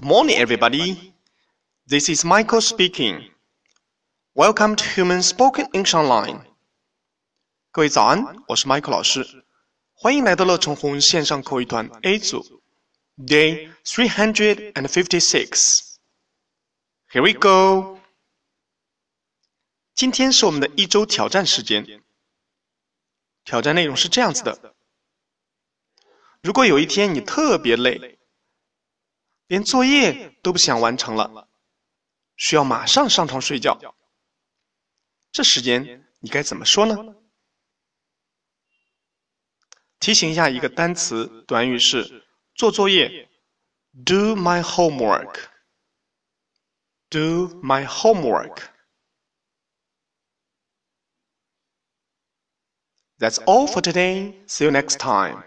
Good morning, everybody. This is Michael speaking. Welcome to Human Spoken English Online. 各位早安，我是 Michael 老师，欢迎来到乐成红线上口语团 A 组，Day three hundred and fifty-six. Here we go. 今天是我们的一周挑战时间。挑战内容是这样子的：如果有一天你特别累， 连作业都不想完成了，需要马上上床睡觉，这时间你该怎么说呢？提醒一下，一个单词短语是做作业，do my homework，do my homework。That's all for today. See you next time.